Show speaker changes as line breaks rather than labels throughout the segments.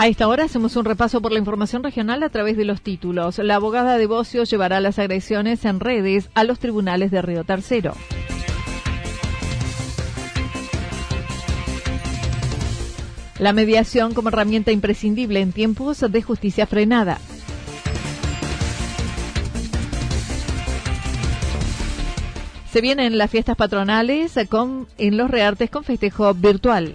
A esta hora hacemos un repaso por la información regional a través de los títulos. La abogada de Bocio llevará las agresiones en redes a los tribunales de Río Tercero. La mediación como herramienta imprescindible en tiempos de justicia frenada. Se vienen las fiestas patronales con, en los Reartes con festejo virtual.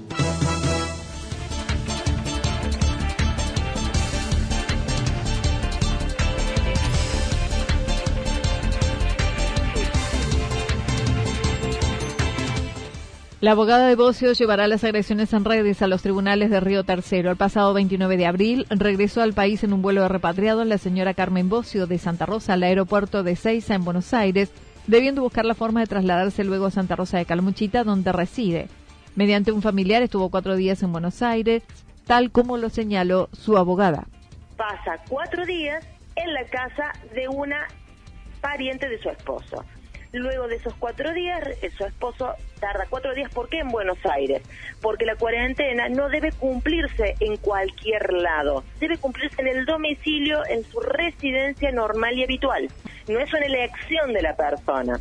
La abogada de Bocio llevará las agresiones en redes a los tribunales de Río Tercero. El pasado 29 de abril regresó al país en un vuelo de repatriado la señora Carmen Bocio de Santa Rosa al aeropuerto de Seiza en Buenos Aires, debiendo buscar la forma de trasladarse luego a Santa Rosa de Calmuchita, donde reside. Mediante un familiar estuvo cuatro días en Buenos Aires, tal como lo señaló su abogada.
Pasa cuatro días en la casa de una pariente de su esposo. Luego de esos cuatro días, su esposo tarda cuatro días. ¿Por qué en Buenos Aires? Porque la cuarentena no debe cumplirse en cualquier lado. Debe cumplirse en el domicilio, en su residencia normal y habitual. No es una elección de la persona.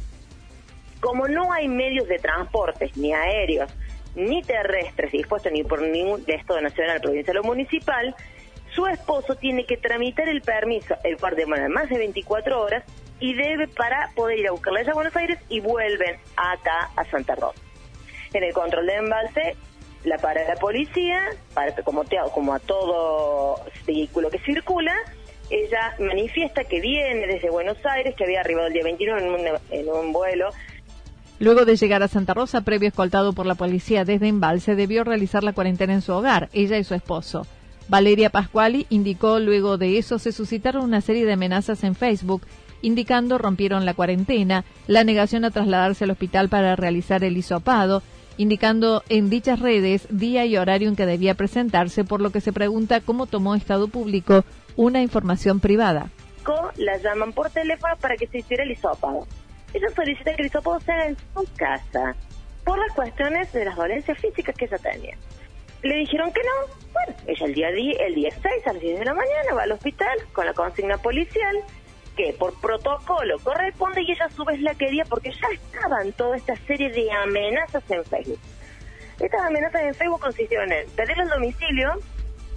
Como no hay medios de transporte, ni aéreos, ni terrestres dispuestos ni por ningún de Estado nacional, provincial o municipal, su esposo tiene que tramitar el permiso, el cual demora más de 24 horas, y debe para poder ir a buscarla a Buenos Aires y vuelven acá a Santa Rosa. En el control de embalse la para la policía, para, como, te, como a todo vehículo que circula, ella manifiesta que viene desde Buenos Aires, que había arribado el día 21 en un, en un vuelo
Luego de llegar a Santa Rosa, previo escoltado por la policía desde Embalse, debió realizar la cuarentena en su hogar, ella y su esposo. Valeria Pascuali indicó luego de eso se suscitaron una serie de amenazas en Facebook indicando rompieron la cuarentena, la negación a trasladarse al hospital para realizar el hisopado, indicando en dichas redes día y horario en que debía presentarse, por lo que se pregunta cómo tomó Estado Público una información privada.
La llaman por teléfono para que se hiciera el hisopado. Ella solicita que el hisopado sea en su casa, por las cuestiones de las dolencias físicas que ella tenía. Le dijeron que no. Bueno, ella el día, el día 6 a las 10 de la mañana va al hospital con la consigna policial por protocolo corresponde y ella a su vez la quería porque ya estaban toda esta serie de amenazas en Facebook. Estas amenazas en Facebook consistieron en pedirle el domicilio,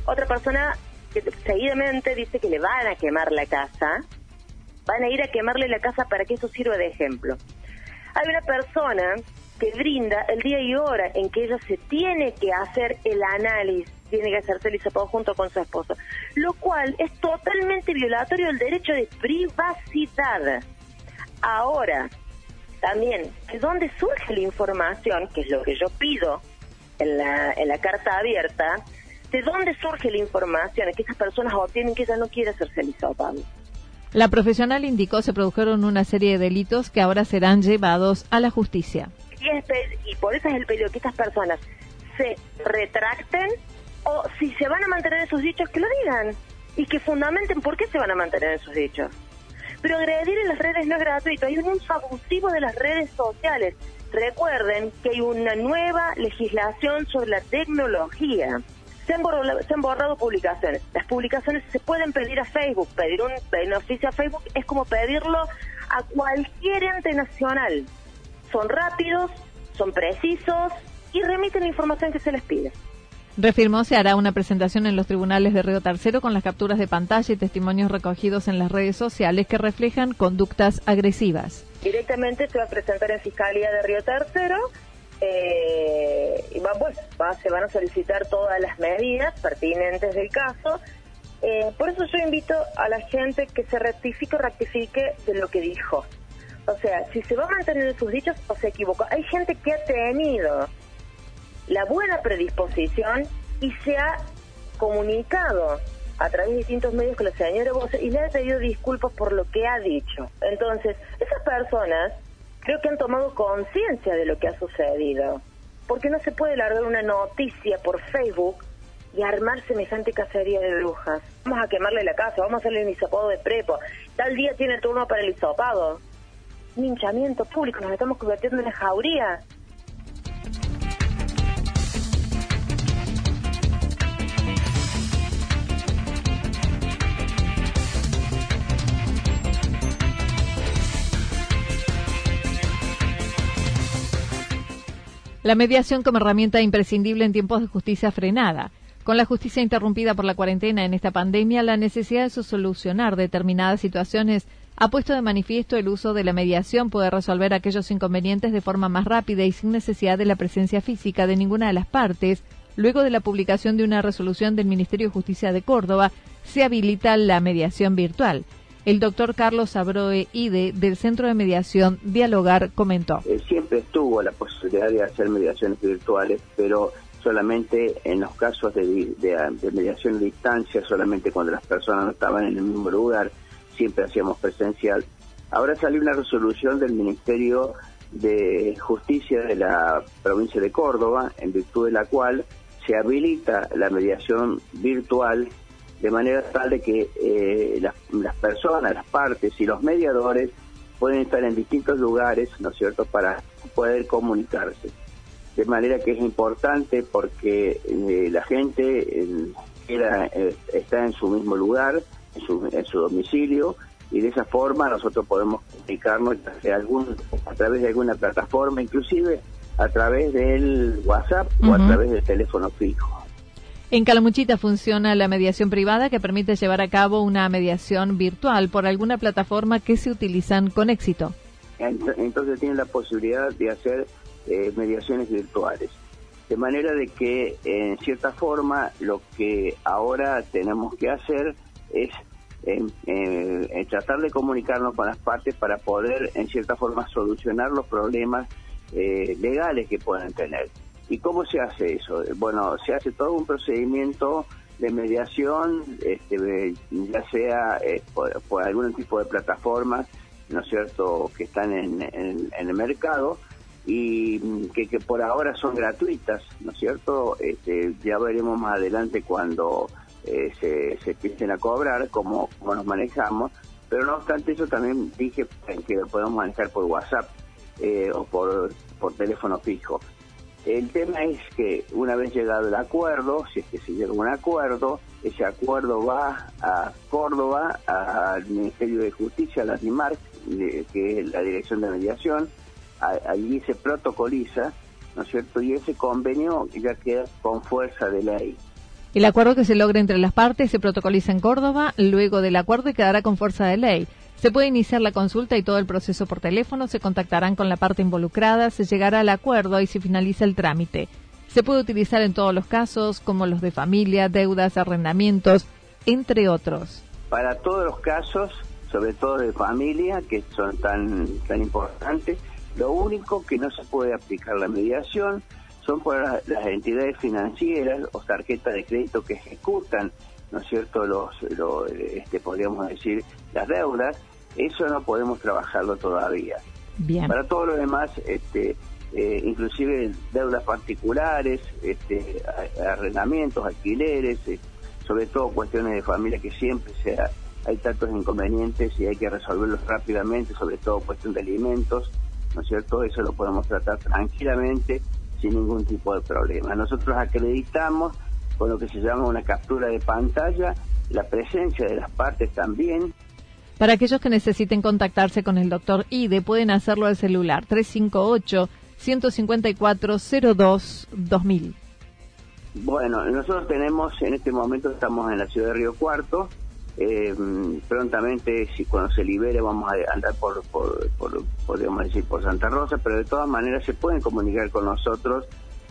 otra persona que seguidamente dice que le van a quemar la casa, van a ir a quemarle la casa para que eso sirva de ejemplo. Hay una persona que brinda el día y hora en que ella se tiene que hacer el análisis tiene que hacerse el hisopado junto con su esposo, lo cual es totalmente violatorio del derecho de privacidad. Ahora, también de dónde surge la información, que es lo que yo pido en la, en la carta abierta, de dónde surge la información que esas personas obtienen que ella no quiere hacerse el hisopado.
La profesional indicó se produjeron una serie de delitos que ahora serán llevados a la justicia.
Y, y por eso es el pedido que estas personas se retracten o si se van a mantener esos dichos, que lo digan y que fundamenten por qué se van a mantener esos dichos. Pero agredir en las redes no es gratuito, hay un uso abusivo de las redes sociales. Recuerden que hay una nueva legislación sobre la tecnología. Se han, borrado, se han borrado publicaciones. Las publicaciones se pueden pedir a Facebook. Pedir un beneficio a Facebook es como pedirlo a cualquier ente nacional. Son rápidos, son precisos y remiten la información que se les pide.
Refirmó se hará una presentación en los tribunales de Río Tercero con las capturas de pantalla y testimonios recogidos en las redes sociales que reflejan conductas agresivas.
Directamente se va a presentar en Fiscalía de Río Tercero eh, y va, pues, se van a solicitar todas las medidas pertinentes del caso. Eh, por eso yo invito a la gente que se rectifique o rectifique de lo que dijo. O sea, si se va a mantener en sus dichos o se equivocó. Hay gente que ha tenido la buena predisposición y se ha comunicado a través de distintos medios con la señora Bose y le ha pedido disculpas por lo que ha dicho. Entonces, esas personas creo que han tomado conciencia de lo que ha sucedido. Porque no se puede largar una noticia por Facebook y armar semejante cacería de brujas. Vamos a quemarle la casa, vamos a hacerle un hisopado de prepo. Tal día tiene turno para el hisopado. Un público, nos estamos convirtiendo en jauría.
La mediación como herramienta imprescindible en tiempos de justicia frenada. Con la justicia interrumpida por la cuarentena en esta pandemia, la necesidad de solucionar determinadas situaciones ha puesto de manifiesto el uso de la mediación puede resolver aquellos inconvenientes de forma más rápida y sin necesidad de la presencia física de ninguna de las partes. Luego de la publicación de una resolución del Ministerio de Justicia de Córdoba, se habilita la mediación virtual. El doctor Carlos Abroe Ide, del Centro de Mediación Dialogar, comentó.
Eh, siempre estuvo la posibilidad de hacer mediaciones virtuales, pero solamente en los casos de, mediación a distancia, solamente cuando las personas no estaban en el mismo lugar, siempre hacíamos presencial. Ahora salió una resolución del Ministerio de Justicia de la provincia de Córdoba, en virtud de la cual se habilita la mediación virtual de manera tal de que eh, las, personas, las partes y los mediadores pueden estar en distintos lugares, ¿no es cierto?, para poder comunicarse. De manera que es importante porque eh, la gente eh, está en su mismo lugar, en su, en su, domicilio, y de esa forma nosotros podemos comunicarnos algún, a través de alguna plataforma, inclusive a través del WhatsApp o a través del teléfono fijo.
En Calamuchita funciona la mediación privada que permite llevar a cabo una mediación virtual por alguna plataforma que se utilizan con éxito.
Entonces tienen la posibilidad de hacer eh, mediaciones virtuales. De manera de que, en cierta forma, lo que ahora tenemos que hacer es tratar de comunicarnos con las partes para poder, en cierta forma, solucionar los problemas eh, legales que puedan tener. ¿Y cómo se hace eso? Bueno, se hace todo un procedimiento de mediación, este, ya sea eh, por, algún tipo de plataformas, ¿no es cierto?, que están en, el mercado y mm, que, por ahora son gratuitas, ¿no es cierto? Este, ya veremos más adelante cuando eh, se, se empiecen a cobrar, cómo, cómo nos manejamos, pero no obstante eso también dije que lo podemos manejar por WhatsApp eh, o por, por teléfono fijo. El tema es que una vez llegado el acuerdo, si es que se llega a un acuerdo, ese acuerdo va a Córdoba, al Ministerio de Justicia, a la DIMARC, que es la Dirección de Mediación, allí se protocoliza, ¿no es cierto? Y ese convenio ya queda con fuerza de ley.
El acuerdo que se logra entre las partes se protocoliza en Córdoba, luego del acuerdo quedará con fuerza de ley. Se puede iniciar la consulta y todo el proceso por teléfono, se contactarán con la parte involucrada, se llegará al acuerdo y se finaliza el trámite. Se puede utilizar en todos los casos, como los de familia, deudas, arrendamientos, entre otros.
Para todos los casos, sobre todo de familia, que son tan, tan importantes, Lo único que no se puede aplicar la mediación son por las, entidades financieras o tarjetas de crédito que ejecutan, ¿no es cierto?, los, este, podríamos decir, las deudas. Eso no podemos trabajarlo todavía.
Bien.
Para todo lo demás, este, eh, inclusive deudas particulares, este, arrendamientos, alquileres, eh, sobre todo cuestiones de familia que siempre sea, hay tantos inconvenientes y hay que resolverlos rápidamente, sobre todo cuestión de alimentos, ¿no es cierto? Eso lo podemos tratar tranquilamente sin ningún tipo de problema. Nosotros acreditamos con lo que se llama una captura de pantalla, la presencia de las partes también.
Para aquellos que necesiten contactarse con el doctor IDE, pueden hacerlo al celular 358 154 02 2000.
Bueno, nosotros tenemos, en este momento estamos en la ciudad de Río Cuarto, eh, prontamente, si cuando se libere, vamos a andar por, por, podríamos decir, por Santa Rosa, pero de todas maneras se pueden comunicar con nosotros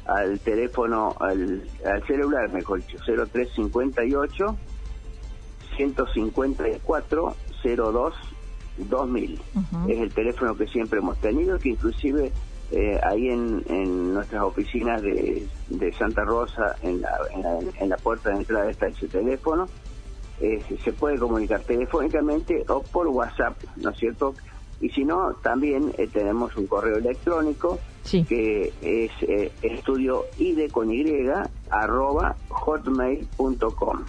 al teléfono, al, celular, mejor dicho, 0358 154 02 2000. Es el teléfono que siempre hemos tenido, que inclusive eh, ahí en, en, nuestras oficinas de, de Santa Rosa, en la, en la, puerta de entrada está ese teléfono. Eh, se puede comunicar telefónicamente o por WhatsApp, ¿no es cierto? Y si no, también eh, tenemos un correo electrónico que es eh, estudio con y arroba hotmail.com.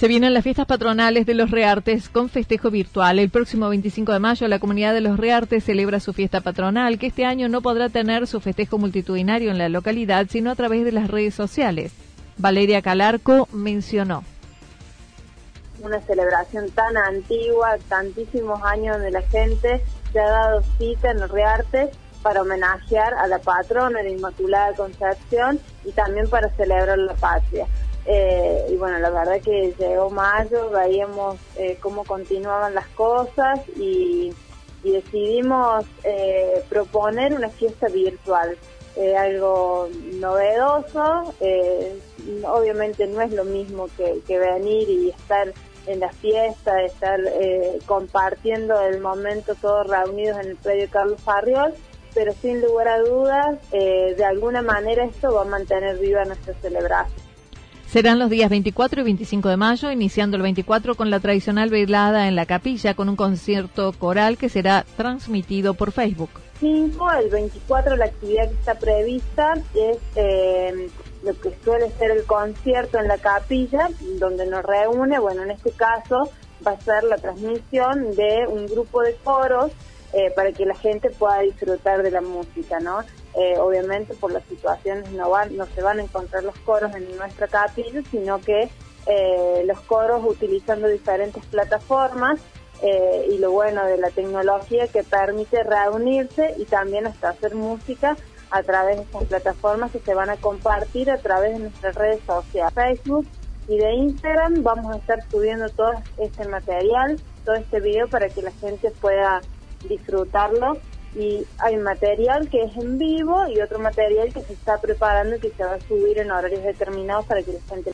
Se vienen las fiestas patronales de los Reartes con festejo virtual. El próximo 25 de mayo la comunidad de los Reartes celebra su fiesta patronal, que este año no podrá tener su festejo multitudinario en la localidad, sino a través de las redes sociales. Valeria Calarco mencionó.
Una celebración tan antigua, tantísimos años de la gente se ha dado cita en los Reartes para homenajear a la patrona, la Inmaculada Concepción, y también para celebrar la patria. Eh, y bueno, la verdad que llegó mayo, veíamos eh, cómo continuaban las cosas y, decidimos eh, proponer una fiesta virtual. algo novedoso, obviamente no es lo mismo que, venir y estar en la fiesta, estar compartiendo el momento todos reunidos en el predio Carlos Farriol, pero sin lugar a dudas, de alguna manera esto va a mantener viva nuestra celebración.
Serán los días 24 y 25 de mayo, iniciando el 24 con la tradicional velada en la capilla con un concierto coral que será transmitido por Facebook.
5, el 24 la actividad que está prevista es eh, lo que suele ser el concierto en la capilla, donde nos reúne, bueno, en este caso va a ser la transmisión de un grupo de coros eh, para que la gente pueda disfrutar de la música, ¿no? Eh, obviamente por las situaciones no van, no se van a encontrar los coros en nuestra capilla, sino que eh, los coros utilizando diferentes plataformas eh, y lo bueno de la tecnología que permite reunirse y también hasta hacer música a través de estas plataformas que se van a compartir a través de nuestras redes sociales, Facebook y de Instagram. Vamos a estar subiendo todo este material, todo este video para que la gente pueda disfrutarlo y hay material que es en vivo y otro material que se está preparando y que se va a subir en horarios determinados para que la gente...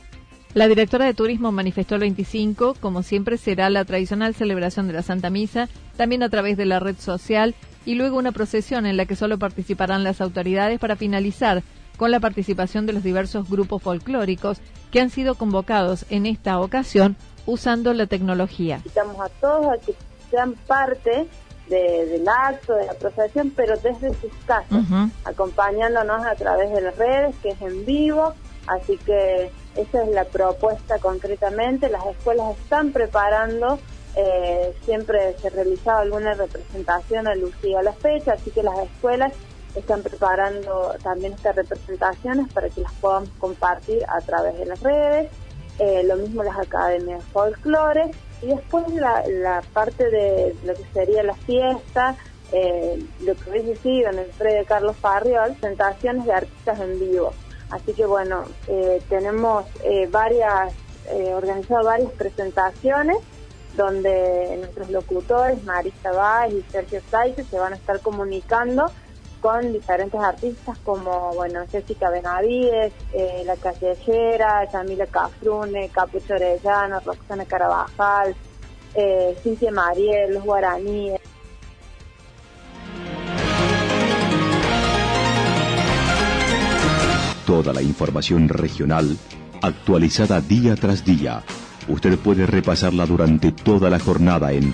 La directora de Turismo manifestó el 25, como siempre será la tradicional celebración de la Santa Misa, también a través de la red social, y luego una procesión en la que solo participarán las autoridades para finalizar con la participación de los diversos grupos folclóricos que han sido convocados en esta ocasión usando la tecnología.
Invitamos a todos a que sean parte del acto, de la procesión, pero desde sus casas, acompañándonos a través de las redes, que es en vivo, así que esa es la propuesta concretamente, las escuelas están preparando, eh, siempre se realizaba alguna representación alusiva a la fecha, así que las escuelas están preparando también estas representaciones para que las podamos compartir a través de las redes, eh, lo mismo las academias folclore, y después la, la parte de lo que sería la fiesta, eh, lo que hubiese sido en el predio de Carlos Farriol, presentaciones de artistas en vivo. Así que bueno, eh, tenemos eh, varias, organizado varias presentaciones donde nuestros locutores, Marisa Báez y Sergio Saite, se van a estar comunicando con diferentes artistas como, bueno, Jessica Benavides, eh, La Callejera, Camila Cafrune, Capucho Orellano, Roxana Carabajal, eh, Cintia Mariel, los guaraníes.
Toda la información regional actualizada día tras día. Usted puede repasarla durante toda la jornada en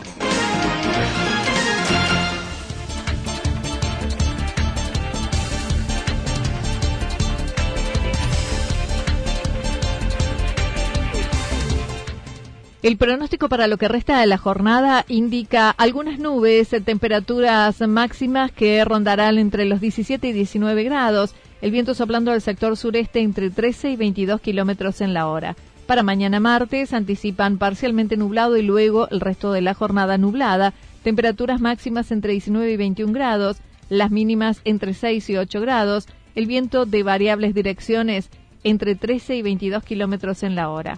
El pronóstico para lo que resta de la jornada indica algunas nubes, temperaturas máximas que rondarán entre los 17 y 19 grados, el viento soplando del sector sureste entre 13 y 22 kilómetros en la hora. Para mañana martes anticipan parcialmente nublado y luego el resto de la jornada nublada, temperaturas máximas entre 19 y 21 grados, las mínimas entre 6 y 8 grados, el viento de variables direcciones entre 13 y 22 kilómetros en la hora.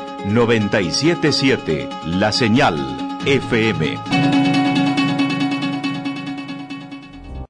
977 La Señal FM.